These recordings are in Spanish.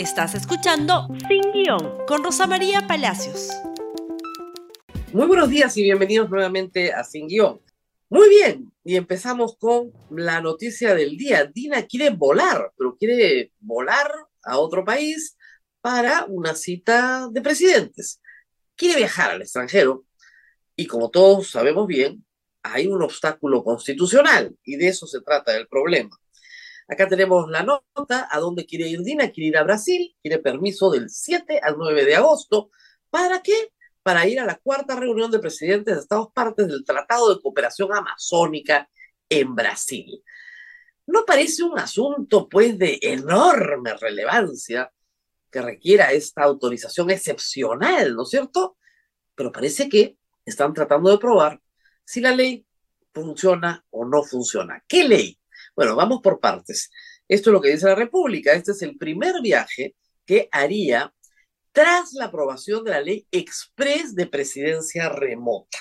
Estás escuchando Sin Guión con Rosa María Palacios. Muy buenos días y bienvenidos nuevamente a Sin Guión. Muy bien, y empezamos con la noticia del día. Dina quiere volar, pero quiere volar a otro país para una cita de presidentes. Quiere viajar al extranjero y como todos sabemos bien, hay un obstáculo constitucional y de eso se trata el problema. Acá tenemos la nota a dónde quiere ir Dina, quiere ir a Brasil, quiere permiso del 7 al 9 de agosto. ¿Para qué? Para ir a la cuarta reunión de presidentes de Estados partes del Tratado de Cooperación Amazónica en Brasil. No parece un asunto, pues, de enorme relevancia que requiera esta autorización excepcional, ¿no es cierto? Pero parece que están tratando de probar si la ley funciona o no funciona. ¿Qué ley? Bueno, vamos por partes. Esto es lo que dice la República. Este es el primer viaje que haría tras la aprobación de la ley express de presidencia remota.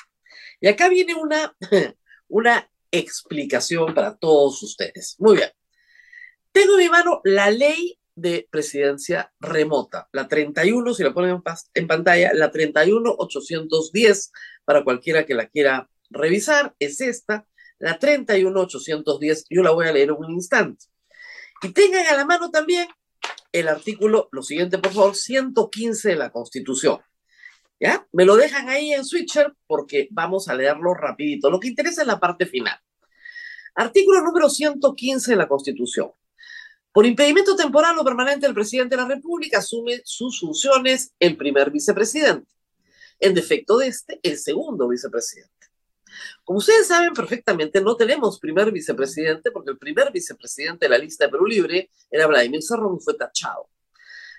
Y acá viene una, una explicación para todos ustedes. Muy bien. Tengo en mi mano la ley de presidencia remota, la 31, si la ponen en pantalla, la 31810, para cualquiera que la quiera revisar, es esta la 31810, yo la voy a leer en un instante. Y tengan a la mano también el artículo, lo siguiente por favor, 115 de la Constitución. ¿Ya? Me lo dejan ahí en Switcher porque vamos a leerlo rapidito. Lo que interesa es la parte final. Artículo número 115 de la Constitución. Por impedimento temporal o permanente, el presidente de la República asume sus funciones el primer vicepresidente. En defecto de este, el segundo vicepresidente. Como ustedes saben perfectamente, no tenemos primer vicepresidente porque el primer vicepresidente de la lista de Perú Libre era Vladimir Serrón y fue tachado.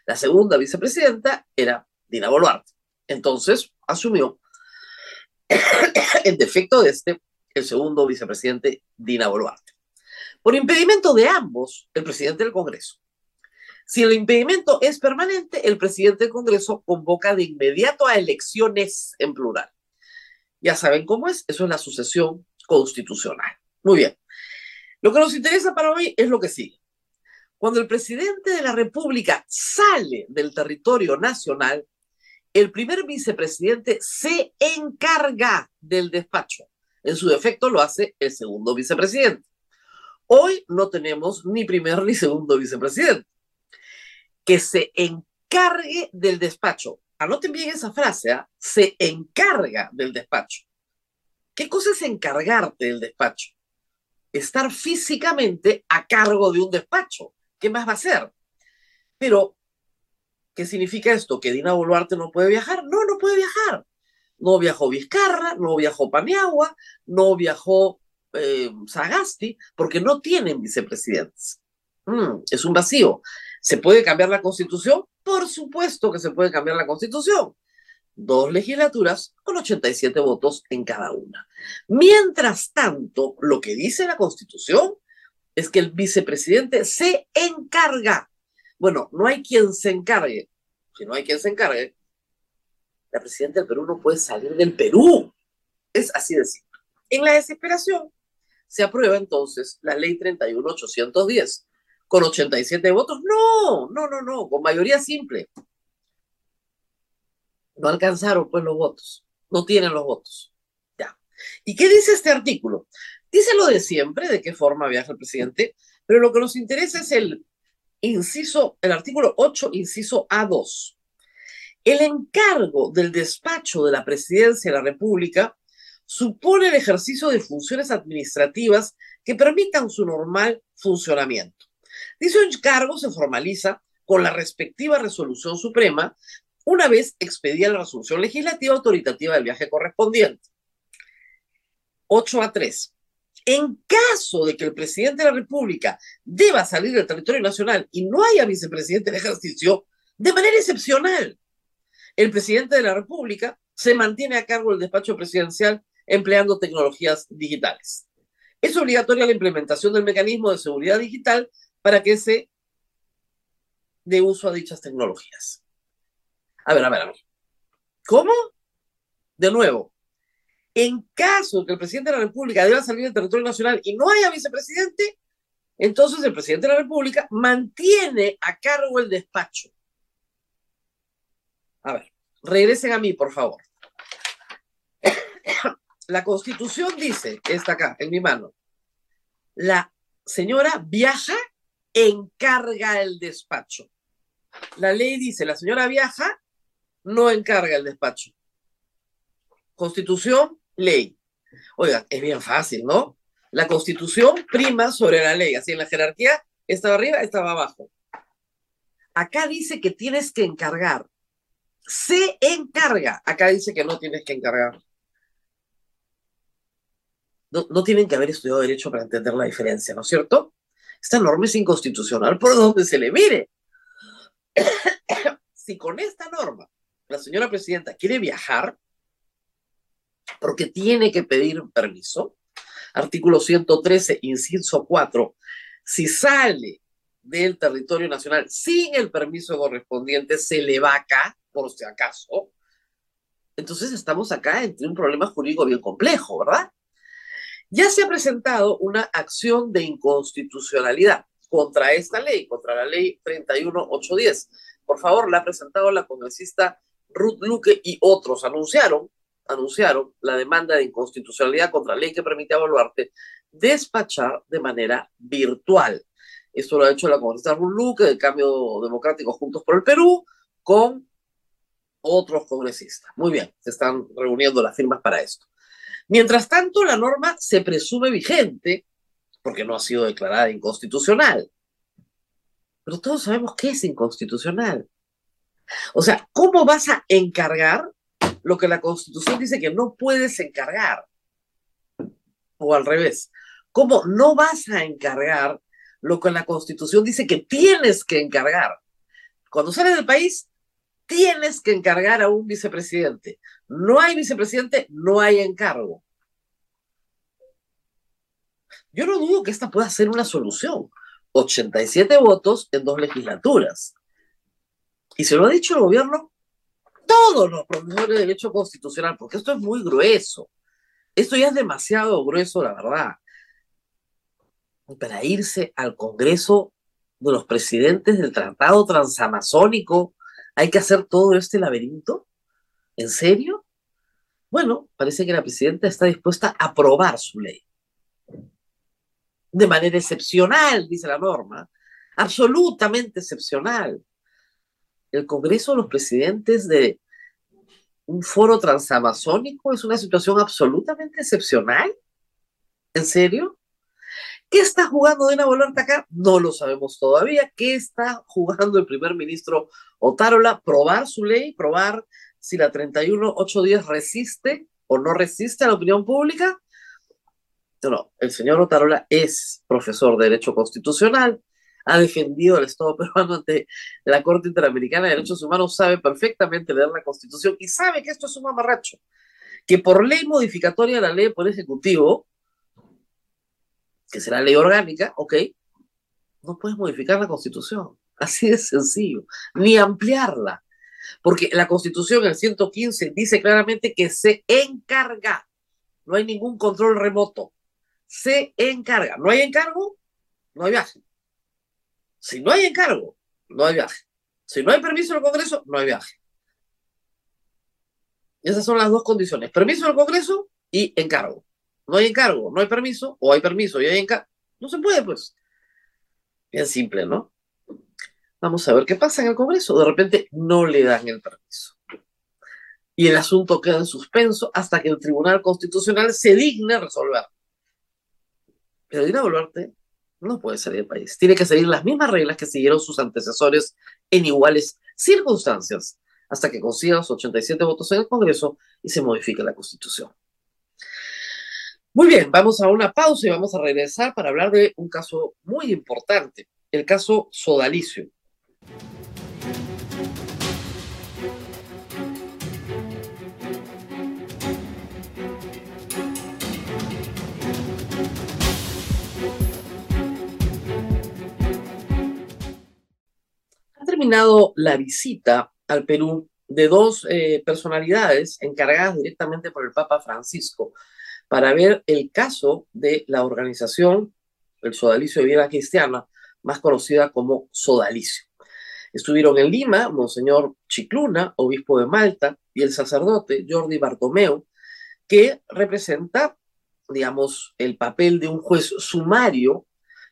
La segunda vicepresidenta era Dina Boluarte. Entonces asumió, en defecto de este, el segundo vicepresidente Dina Boluarte. Por impedimento de ambos, el presidente del Congreso. Si el impedimento es permanente, el presidente del Congreso convoca de inmediato a elecciones en plural. Ya saben cómo es, eso es la sucesión constitucional. Muy bien. Lo que nos interesa para hoy es lo que sigue. Cuando el presidente de la República sale del territorio nacional, el primer vicepresidente se encarga del despacho. En su defecto lo hace el segundo vicepresidente. Hoy no tenemos ni primer ni segundo vicepresidente. Que se encargue del despacho anoten bien esa frase, ¿ah? se encarga del despacho. ¿Qué cosa es encargarte del despacho? Estar físicamente a cargo de un despacho. ¿Qué más va a hacer? Pero, ¿qué significa esto? ¿Que Dina Boluarte no puede viajar? No, no puede viajar. No viajó Vizcarra, no viajó Paniagua, no viajó eh, Sagasti, porque no tienen vicepresidentes. Mm, es un vacío. ¿Se puede cambiar la constitución? Por supuesto que se puede cambiar la constitución. Dos legislaturas con 87 votos en cada una. Mientras tanto, lo que dice la constitución es que el vicepresidente se encarga. Bueno, no hay quien se encargue. Si no hay quien se encargue, la presidenta del Perú no puede salir del Perú. Es así de simple. En la desesperación se aprueba entonces la ley 31810, con 87 votos. No, no, no, no, con mayoría simple. No alcanzaron pues los votos, no tienen los votos. Ya. ¿Y qué dice este artículo? Dice lo de siempre, de qué forma viaja el presidente, pero lo que nos interesa es el inciso, el artículo 8, inciso A2. El encargo del despacho de la presidencia de la República supone el ejercicio de funciones administrativas que permitan su normal funcionamiento. Dicho encargo se formaliza con la respectiva resolución suprema una vez expedida la resolución legislativa autoritativa del viaje correspondiente. 8 a 3. En caso de que el presidente de la República deba salir del territorio nacional y no haya vicepresidente en ejercicio, de manera excepcional, el presidente de la República se mantiene a cargo del despacho presidencial empleando tecnologías digitales. Es obligatoria la implementación del mecanismo de seguridad digital para que se dé uso a dichas tecnologías. A ver, a ver, a ver. ¿Cómo? De nuevo, en caso que el presidente de la República deba salir del territorio nacional y no haya vicepresidente, Entonces el presidente de la República mantiene a cargo el despacho. A ver, regresen a mí, por favor. La constitución dice, está acá, en mi mano, la señora viaja, encarga el despacho. La ley dice, la señora viaja, no encarga el despacho. Constitución, ley. Oiga, es bien fácil, ¿no? La constitución prima sobre la ley, así en la jerarquía estaba arriba, estaba abajo. Acá dice que tienes que encargar. Se encarga. Acá dice que no tienes que encargar. No, no tienen que haber estudiado derecho para entender la diferencia, ¿no es cierto? Esta norma es inconstitucional por donde se le mire. si con esta norma la señora presidenta quiere viajar, porque tiene que pedir permiso, artículo 113, inciso 4, si sale del territorio nacional sin el permiso correspondiente, se le va acá, por si acaso. Entonces estamos acá entre un problema jurídico bien complejo, ¿verdad? Ya se ha presentado una acción de inconstitucionalidad contra esta ley, contra la ley 31810. Por favor, la ha presentado la congresista Ruth Luque y otros. Anunciaron anunciaron la demanda de inconstitucionalidad contra la ley que permite a Boluarte despachar de manera virtual. Esto lo ha hecho la congresista Luque del Cambio Democrático Juntos por el Perú con otros congresistas. Muy bien, se están reuniendo las firmas para esto. Mientras tanto, la norma se presume vigente porque no ha sido declarada inconstitucional. Pero todos sabemos que es inconstitucional. O sea, ¿cómo vas a encargar lo que la Constitución dice que no puedes encargar. O al revés, ¿cómo no vas a encargar lo que la Constitución dice que tienes que encargar? Cuando sales del país, tienes que encargar a un vicepresidente. No hay vicepresidente, no hay encargo. Yo no dudo que esta pueda ser una solución. 87 votos en dos legislaturas. Y se lo ha dicho el gobierno todos los profesores de derecho constitucional, porque esto es muy grueso. Esto ya es demasiado grueso, la verdad. Para irse al Congreso de los presidentes del Tratado Transamazónico, hay que hacer todo este laberinto. ¿En serio? Bueno, parece que la presidenta está dispuesta a aprobar su ley. De manera excepcional, dice la norma. Absolutamente excepcional el Congreso de los Presidentes de un foro transamazónico es una situación absolutamente excepcional. ¿En serio? ¿Qué está jugando Dina Boluarte acá? No lo sabemos todavía. ¿Qué está jugando el primer ministro Otárola? Probar su ley, probar si la 31.810 resiste o no resiste a la opinión pública. No, el señor Otárola es profesor de Derecho Constitucional, ha defendido al Estado peruano ante la Corte Interamericana de Derechos Humanos, sabe perfectamente leer la Constitución y sabe que esto es un mamarracho, que por ley modificatoria de la ley por Ejecutivo, que será ley orgánica, ok, no puedes modificar la Constitución. Así de sencillo, ni ampliarla. Porque la Constitución, el 115, dice claramente que se encarga. No hay ningún control remoto. Se encarga. No hay encargo, no hay viaje. Si no hay encargo, no hay viaje. Si no hay permiso del Congreso, no hay viaje. Esas son las dos condiciones. Permiso del Congreso y encargo. No hay encargo, no hay permiso, o hay permiso y hay encargo. No se puede, pues. Bien simple, ¿no? Vamos a ver qué pasa en el Congreso. De repente no le dan el permiso. Y el asunto queda en suspenso hasta que el Tribunal Constitucional se digne resolver. Pero Dina Boluarte no puede salir del país. Tiene que seguir las mismas reglas que siguieron sus antecesores en iguales circunstancias hasta que consiga los 87 votos en el Congreso y se modifique la Constitución. Muy bien, vamos a una pausa y vamos a regresar para hablar de un caso muy importante, el caso Sodalicio. terminado la visita al Perú de dos eh, personalidades encargadas directamente por el Papa Francisco para ver el caso de la organización el sodalicio de vida cristiana, más conocida como sodalicio. Estuvieron en Lima Monseñor Chicluna, obispo de Malta, y el sacerdote Jordi Bartomeu, que representa, digamos, el papel de un juez sumario.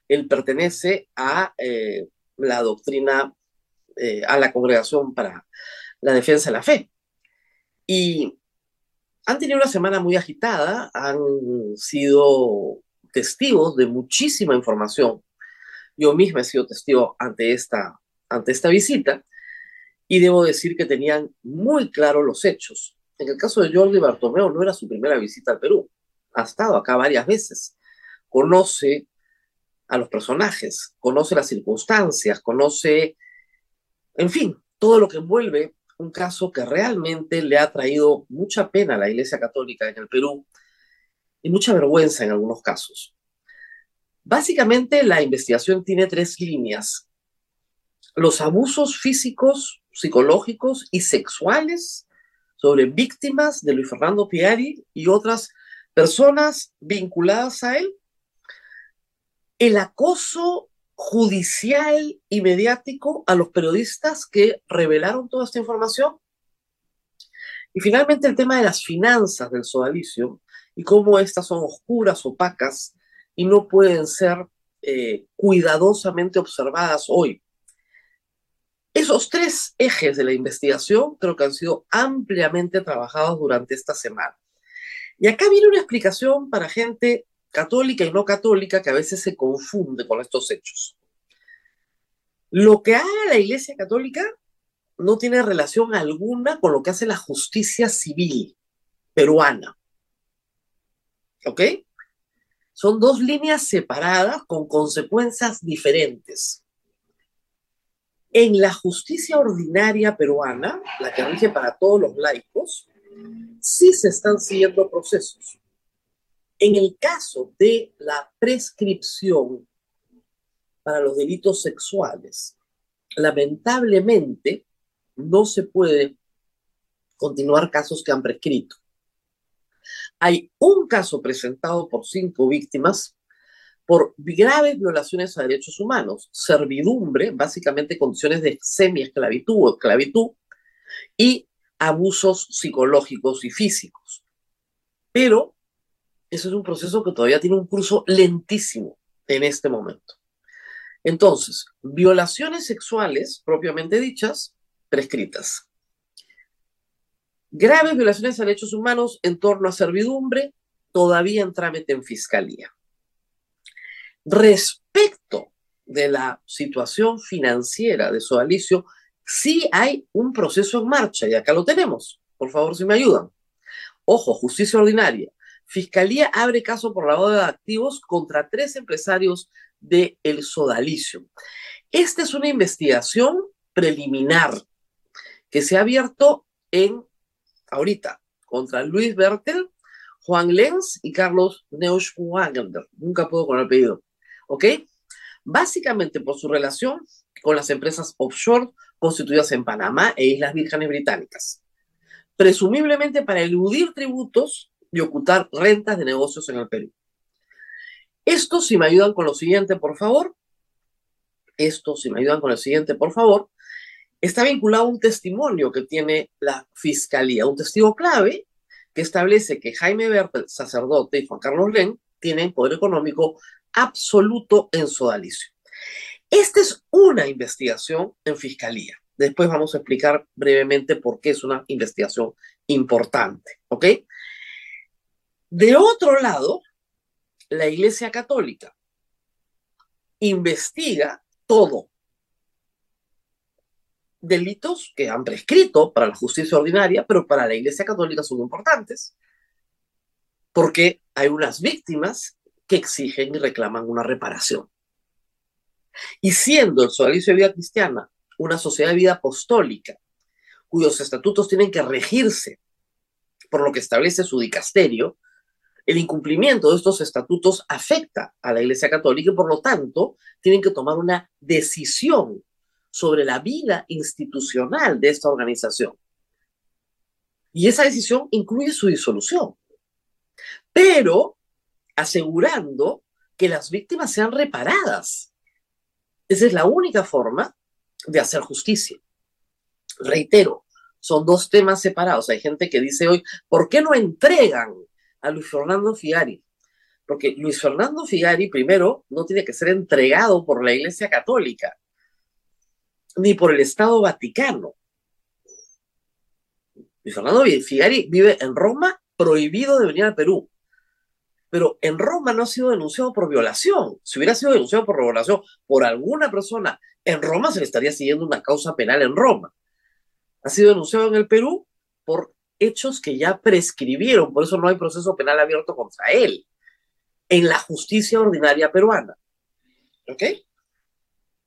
Él pertenece a eh, la doctrina, eh, a la congregación para la defensa de la fe. Y han tenido una semana muy agitada, han sido testigos de muchísima información. Yo misma he sido testigo ante esta, ante esta visita y debo decir que tenían muy claros los hechos. En el caso de Jordi Bartomeu no era su primera visita al Perú, ha estado acá varias veces, conoce a los personajes, conoce las circunstancias, conoce, en fin, todo lo que envuelve un caso que realmente le ha traído mucha pena a la Iglesia Católica en el Perú y mucha vergüenza en algunos casos. Básicamente la investigación tiene tres líneas. Los abusos físicos, psicológicos y sexuales sobre víctimas de Luis Fernando Piari y otras personas vinculadas a él. El acoso judicial y mediático a los periodistas que revelaron toda esta información. Y finalmente el tema de las finanzas del sodalicio y cómo estas son oscuras, opacas y no pueden ser eh, cuidadosamente observadas hoy. Esos tres ejes de la investigación creo que han sido ampliamente trabajados durante esta semana. Y acá viene una explicación para gente católica y no católica que a veces se confunde con estos hechos. Lo que haga la Iglesia Católica no tiene relación alguna con lo que hace la justicia civil peruana. ¿Ok? Son dos líneas separadas con consecuencias diferentes. En la justicia ordinaria peruana, la que rige para todos los laicos, sí se están siguiendo procesos. En el caso de la prescripción para los delitos sexuales, lamentablemente no se puede continuar casos que han prescrito. Hay un caso presentado por cinco víctimas por graves violaciones a derechos humanos, servidumbre, básicamente condiciones de semi-esclavitud o esclavitud, y abusos psicológicos y físicos. Pero eso es un proceso que todavía tiene un curso lentísimo en este momento. Entonces, violaciones sexuales propiamente dichas, prescritas. Graves violaciones a derechos humanos en torno a servidumbre, todavía en trámite en fiscalía. Respecto de la situación financiera de Sodalicio, sí hay un proceso en marcha y acá lo tenemos. Por favor, si me ayudan. Ojo, justicia ordinaria. Fiscalía abre caso por lavado de activos contra tres empresarios de el sodalicio. Esta es una investigación preliminar que se ha abierto en ahorita contra Luis Bertel, Juan Lenz y Carlos Neuschwager. Nunca puedo con el apellido. ¿Ok? Básicamente por su relación con las empresas offshore constituidas en Panamá e Islas Vírgenes Británicas. Presumiblemente para eludir tributos y ocultar rentas de negocios en el Perú. Esto, si me ayudan con lo siguiente, por favor. Esto, si me ayudan con el siguiente, por favor. Está vinculado a un testimonio que tiene la fiscalía, un testigo clave que establece que Jaime Bertel, sacerdote, y Juan Carlos Len tienen poder económico absoluto en Sodalicio. Esta es una investigación en fiscalía. Después vamos a explicar brevemente por qué es una investigación importante, ¿ok? De otro lado, la Iglesia Católica investiga todo. Delitos que han prescrito para la justicia ordinaria, pero para la Iglesia Católica son importantes, porque hay unas víctimas que exigen y reclaman una reparación. Y siendo el Sodalicio de Vida Cristiana una sociedad de vida apostólica, cuyos estatutos tienen que regirse por lo que establece su dicasterio, el incumplimiento de estos estatutos afecta a la Iglesia Católica y por lo tanto tienen que tomar una decisión sobre la vida institucional de esta organización. Y esa decisión incluye su disolución, pero asegurando que las víctimas sean reparadas. Esa es la única forma de hacer justicia. Reitero, son dos temas separados. Hay gente que dice hoy, ¿por qué no entregan a Luis Fernando Figari? Porque Luis Fernando Figari, primero, no tiene que ser entregado por la Iglesia Católica, ni por el Estado Vaticano. Luis Fernando Figari vive en Roma, prohibido de venir al Perú. Pero en Roma no ha sido denunciado por violación. Si hubiera sido denunciado por violación por alguna persona en Roma, se le estaría siguiendo una causa penal en Roma ha sido denunciado en el Perú por hechos que ya prescribieron, por eso no hay proceso penal abierto contra él en la justicia ordinaria peruana. ¿Ok?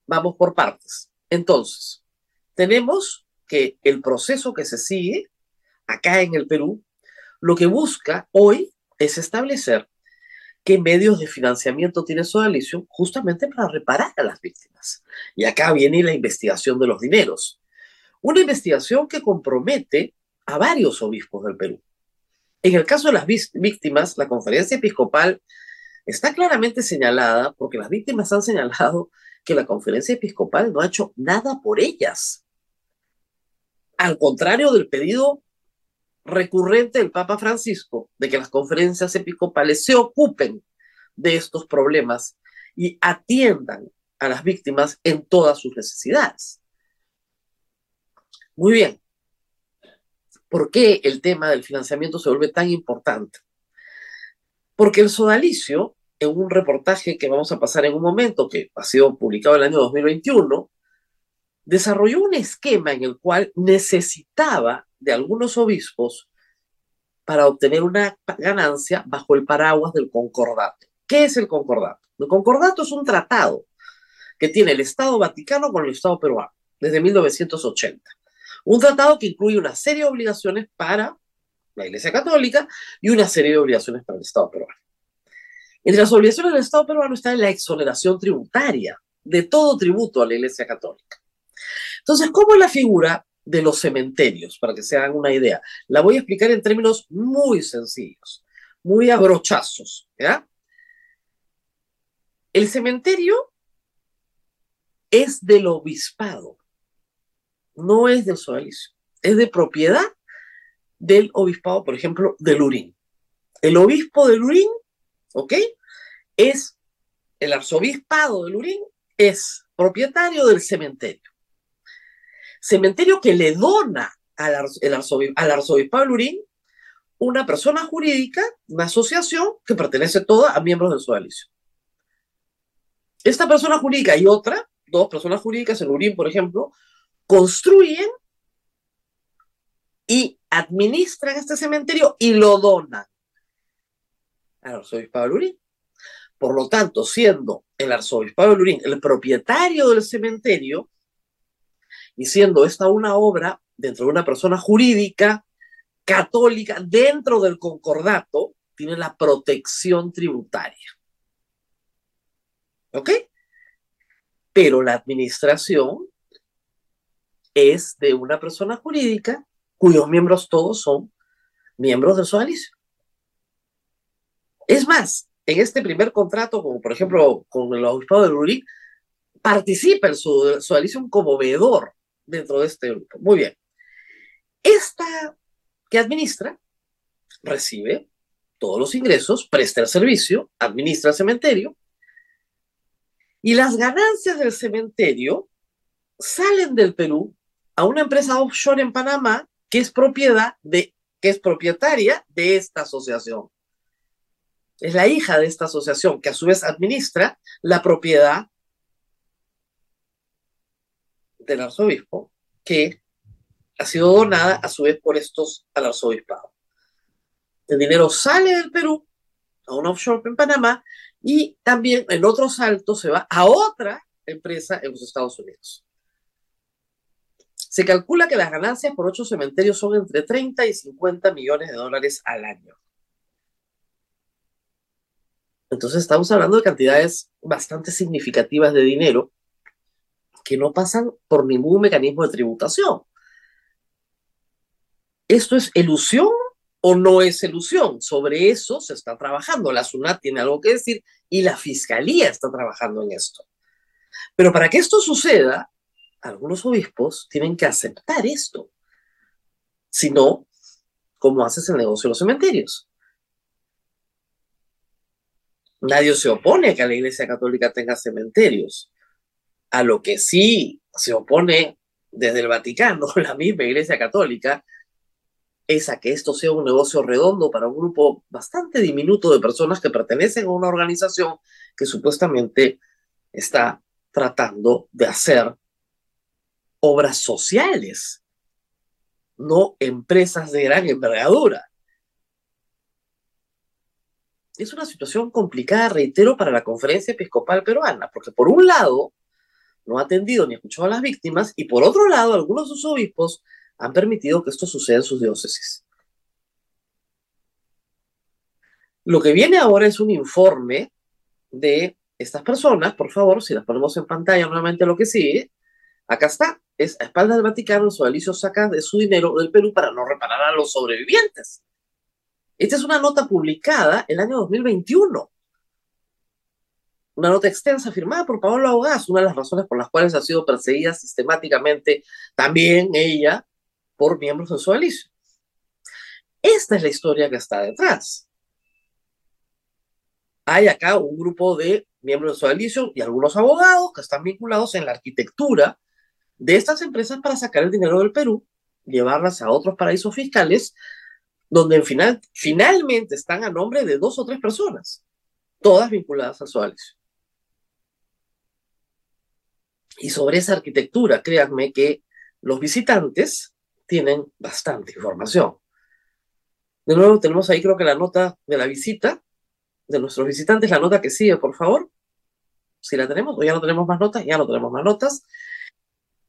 Vamos por partes. Entonces, tenemos que el proceso que se sigue acá en el Perú, lo que busca hoy es establecer qué medios de financiamiento tiene Sodalicio justamente para reparar a las víctimas. Y acá viene la investigación de los dineros. Una investigación que compromete a varios obispos del Perú. En el caso de las víctimas, la conferencia episcopal está claramente señalada porque las víctimas han señalado que la conferencia episcopal no ha hecho nada por ellas. Al contrario del pedido recurrente del Papa Francisco de que las conferencias episcopales se ocupen de estos problemas y atiendan a las víctimas en todas sus necesidades. Muy bien. ¿Por qué el tema del financiamiento se vuelve tan importante? Porque el sodalicio, en un reportaje que vamos a pasar en un momento, que ha sido publicado en el año 2021, desarrolló un esquema en el cual necesitaba de algunos obispos para obtener una ganancia bajo el paraguas del concordato. ¿Qué es el concordato? El concordato es un tratado que tiene el Estado Vaticano con el Estado peruano desde 1980. Un tratado que incluye una serie de obligaciones para la Iglesia Católica y una serie de obligaciones para el Estado peruano. Entre las obligaciones del Estado peruano está la exoneración tributaria de todo tributo a la Iglesia Católica. Entonces, ¿cómo es la figura de los cementerios? Para que se hagan una idea. La voy a explicar en términos muy sencillos, muy abrochazos. El cementerio es del obispado no es del sodalicio, es de propiedad del obispado, por ejemplo, de Lurín. El obispo de Lurín, ¿ok? Es el arzobispado de Lurín, es propietario del cementerio. Cementerio que le dona al, arzobispado de Lurín una persona jurídica, una asociación que pertenece toda a miembros del sodalicio. Esta persona jurídica y otra, dos personas jurídicas en Lurín, por ejemplo, construyen y administran este cementerio y lo donan al arzobispado de Lurín. Por lo tanto, siendo el arzobispado de Lurín el propietario del cementerio y siendo esta una obra dentro de una persona jurídica católica dentro del concordato, tiene la protección tributaria. ¿Ok? Pero la administración es de una persona jurídica cuyos miembros todos son miembros del sodalicio. Es más, en este primer contrato, como por ejemplo con el obispado de Lurín, participa el sodalicio como veedor dentro de este grupo. Muy bien. Esta que administra recibe todos los ingresos, presta el servicio, administra el cementerio y las ganancias del cementerio salen del Perú a una empresa offshore en Panamá que es propiedad de, que es propietaria de esta asociación. Es la hija de esta asociación que a su vez administra la propiedad del arzobispo que ha sido donada a su vez por estos al arzobispado. El dinero sale del Perú a un offshore en Panamá y también en otro salto se va a otra empresa en los Estados Unidos. Se calcula que las ganancias por ocho cementerios son entre 30 y 50 millones de dólares al año. Entonces estamos hablando de cantidades bastante significativas de dinero que no pasan por ningún mecanismo de tributación. ¿Esto es ilusión o no es ilusión. Sobre eso se está trabajando. La SUNAT tiene algo que decir y la Fiscalía está trabajando en esto. Pero para que esto suceda, algunos obispos tienen que aceptar esto. Si no, ¿cómo haces el negocio de los cementerios? Nadie se opone a que la Iglesia Católica tenga cementerios. A lo que sí se opone desde el Vaticano, la misma Iglesia Católica, es a que esto sea un negocio redondo para un grupo bastante diminuto de personas que pertenecen a una organización que supuestamente está tratando de hacer obras sociales, no empresas de gran envergadura. Es una situación complicada, reitero, para la conferencia episcopal peruana, porque por un lado no ha atendido ni escuchado a las víctimas y por otro lado algunos de sus obispos han permitido que esto suceda en sus diócesis. Lo que viene ahora es un informe de estas personas, por favor, si las ponemos en pantalla nuevamente lo que sigue, acá está, a espaldas del Vaticano, su Alicio saca de su dinero del Perú para no reparar a los sobrevivientes. Esta es una nota publicada el año 2021. Una nota extensa firmada por Pablo Augás, una de las razones por las cuales ha sido perseguida sistemáticamente también ella por miembros de su. Esta es la historia que está detrás. Hay acá un grupo de miembros de su y algunos abogados que están vinculados en la arquitectura de estas empresas para sacar el dinero del Perú, llevarlas a otros paraísos fiscales, donde en final, finalmente están a nombre de dos o tres personas, todas vinculadas a su alicio. Y sobre esa arquitectura, créanme que los visitantes tienen bastante información. De nuevo, tenemos ahí creo que la nota de la visita de nuestros visitantes, la nota que sigue, por favor. Si la tenemos, o ya no tenemos más notas, ya no tenemos más notas.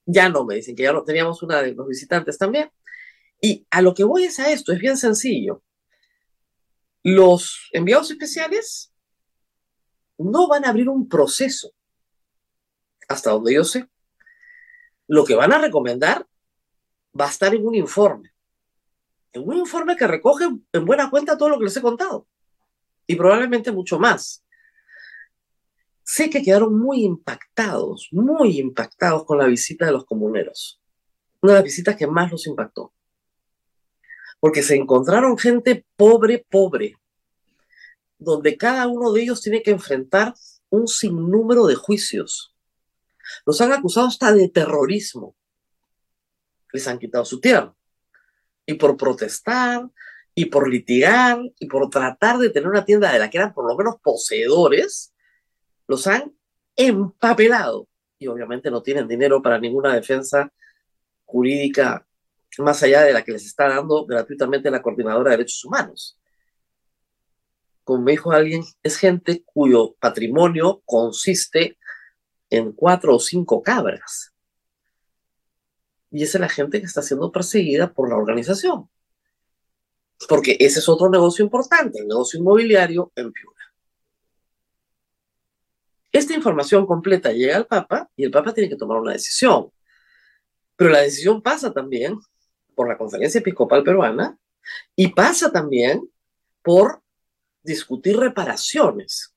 Ya no, me dicen que ya no teníamos una de los visitantes también. Y a lo que voy es a esto, es bien sencillo. Los enviados especiales no van a abrir un proceso, hasta donde yo sé. Lo que van a recomendar va a estar en un informe. En un informe que recoge en buena cuenta todo lo que les he contado. Y probablemente mucho más. Sé que quedaron muy impactados, muy impactados con la visita de los comuneros. Una de las visitas que más los impactó. Porque se encontraron gente pobre, pobre, donde cada uno de ellos tiene que enfrentar un sinnúmero de juicios. Los han acusado hasta de terrorismo les han quitado su tierra. Y por protestar, y por litigar, y por tratar de tener una tienda de la que eran por lo menos poseedores, los han empapelado. Y obviamente no tienen dinero para ninguna defensa jurídica más allá de la que les está dando gratuitamente la Coordinadora de Derechos Humanos. Como dijo alguien, es gente cuyo patrimonio consiste en cuatro o cinco cabras y esa es la gente que está siendo perseguida por la organización. Porque ese es otro negocio importante, el negocio inmobiliario en Piura. Esta información completa llega al Papa y el Papa tiene que tomar una decisión. Pero la decisión pasa también por la Conferencia Episcopal Peruana y pasa también por discutir reparaciones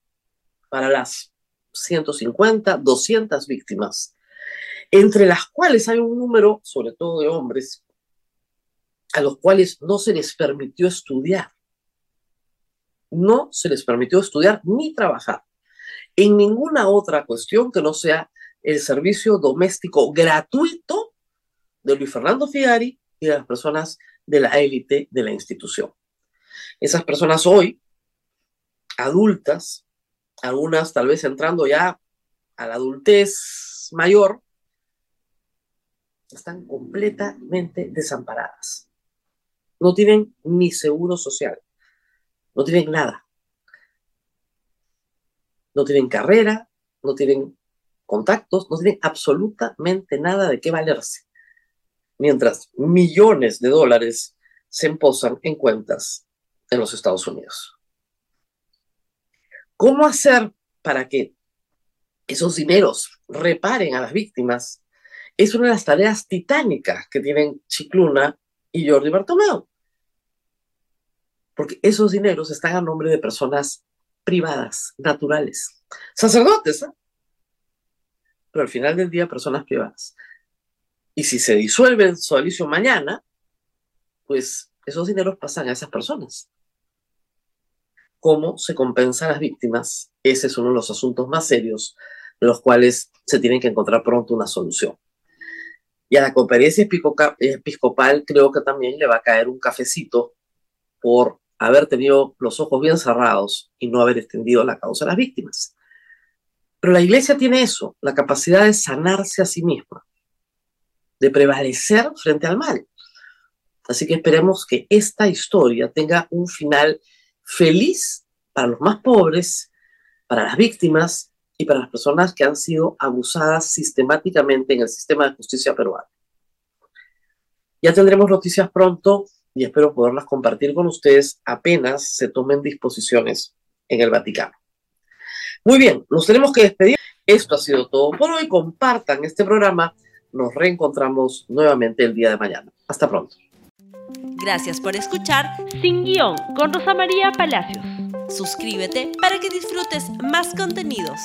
para las 150, 200 víctimas entre las cuales hay un número, sobre todo de hombres, a los cuales no se les permitió estudiar. No se les permitió estudiar ni trabajar en ninguna otra cuestión que no sea el servicio doméstico gratuito de Luis Fernando Figari y de las personas de la élite de la institución. Esas personas hoy, adultas, algunas tal vez entrando ya a la adultez mayor, están completamente desamparadas. No tienen ni seguro social, no tienen nada. No tienen carrera, no tienen contactos, no tienen absolutamente nada de qué valerse. Mientras millones de dólares se emposan en cuentas en los Estados Unidos. ¿Cómo hacer para que esos dineros reparen a las víctimas es una de las tareas titánicas que tienen Chicluna y Jordi Bartomeu. porque esos dineros están a nombre de personas privadas, naturales, sacerdotes, ¿eh? pero al final del día personas privadas. Y si se disuelve el sodalicio mañana, pues esos dineros pasan a esas personas. ¿Cómo se compensa a las víctimas? Ese es uno de los asuntos más serios de los cuales se tiene que encontrar pronto una solución. Y a la conferencia episcopal creo que también le va a caer un cafecito por haber tenido los ojos bien cerrados y no haber extendido la causa a las víctimas. Pero la iglesia tiene eso, la capacidad de sanarse a sí misma, de prevalecer frente al mal. Así que esperemos que esta historia tenga un final feliz para los más pobres, para las víctimas y para las personas que han sido abusadas sistemáticamente en el sistema de justicia peruano. Ya tendremos noticias pronto y espero poderlas compartir con ustedes apenas se tomen disposiciones en el Vaticano. Muy bien, nos tenemos que despedir. Esto ha sido todo por hoy. Compartan este programa. Nos reencontramos nuevamente el día de mañana. Hasta pronto. Gracias por escuchar Sin Guión con Rosa María Palacios. Suscríbete para que disfrutes más contenidos.